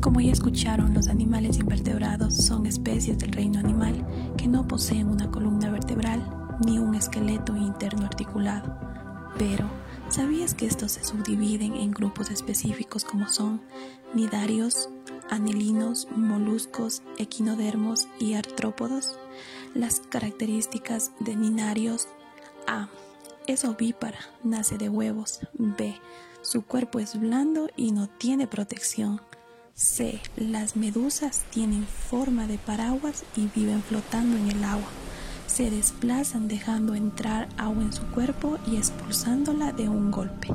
Como ya escucharon, los animales invertebrados son especies del reino animal que no poseen una columna vertebral ni un esqueleto interno articulado. Pero, ¿sabías que estos se subdividen en grupos específicos como son nidarios, anilinos, moluscos, equinodermos y artrópodos? Las características de ninarios A. Es ovípara, nace de huevos. B. Su cuerpo es blando y no tiene protección. C. Las medusas tienen forma de paraguas y viven flotando en el agua. Se desplazan dejando entrar agua en su cuerpo y expulsándola de un golpe.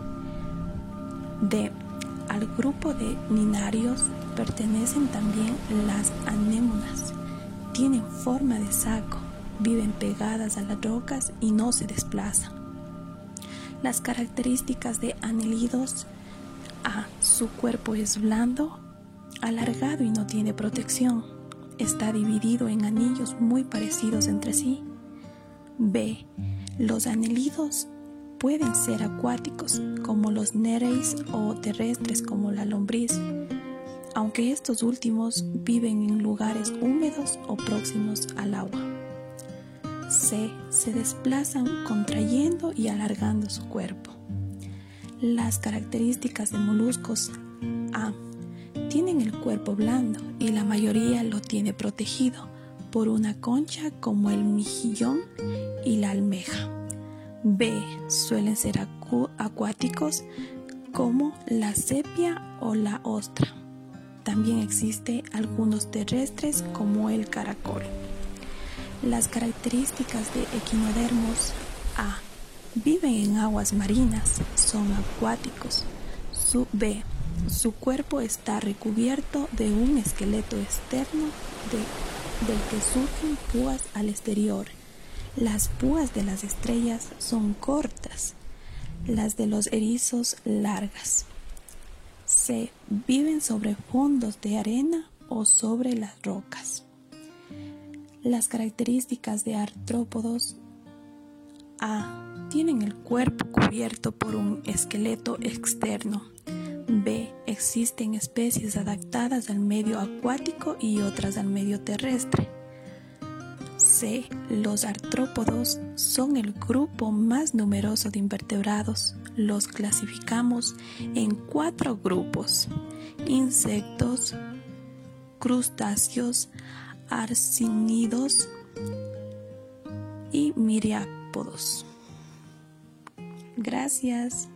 D. Al grupo de ninarios pertenecen también las anémonas. Tienen forma de saco, viven pegadas a las rocas y no se desplazan. Las características de anelidos A. Su cuerpo es blando, alargado y no tiene protección. Está dividido en anillos muy parecidos entre sí. B. Los anelidos pueden ser acuáticos como los nereis o terrestres como la lombriz, aunque estos últimos viven en lugares húmedos o próximos al agua. C. Se desplazan contrayendo y alargando su cuerpo. Las características de moluscos cuerpo blando y la mayoría lo tiene protegido por una concha como el mejillón y la almeja. B. Suelen ser acuáticos como la sepia o la ostra. También existe algunos terrestres como el caracol. Las características de equinodermos A. Viven en aguas marinas, son acuáticos. B su cuerpo está recubierto de un esqueleto externo del que surgen púas al exterior. Las púas de las estrellas son cortas, las de los erizos largas. C. Viven sobre fondos de arena o sobre las rocas. Las características de artrópodos A. Tienen el cuerpo cubierto por un esqueleto externo B. Existen especies adaptadas al medio acuático y otras al medio terrestre. C. Los artrópodos son el grupo más numeroso de invertebrados. Los clasificamos en cuatro grupos. Insectos, crustáceos, arcínidos y miriápodos. Gracias.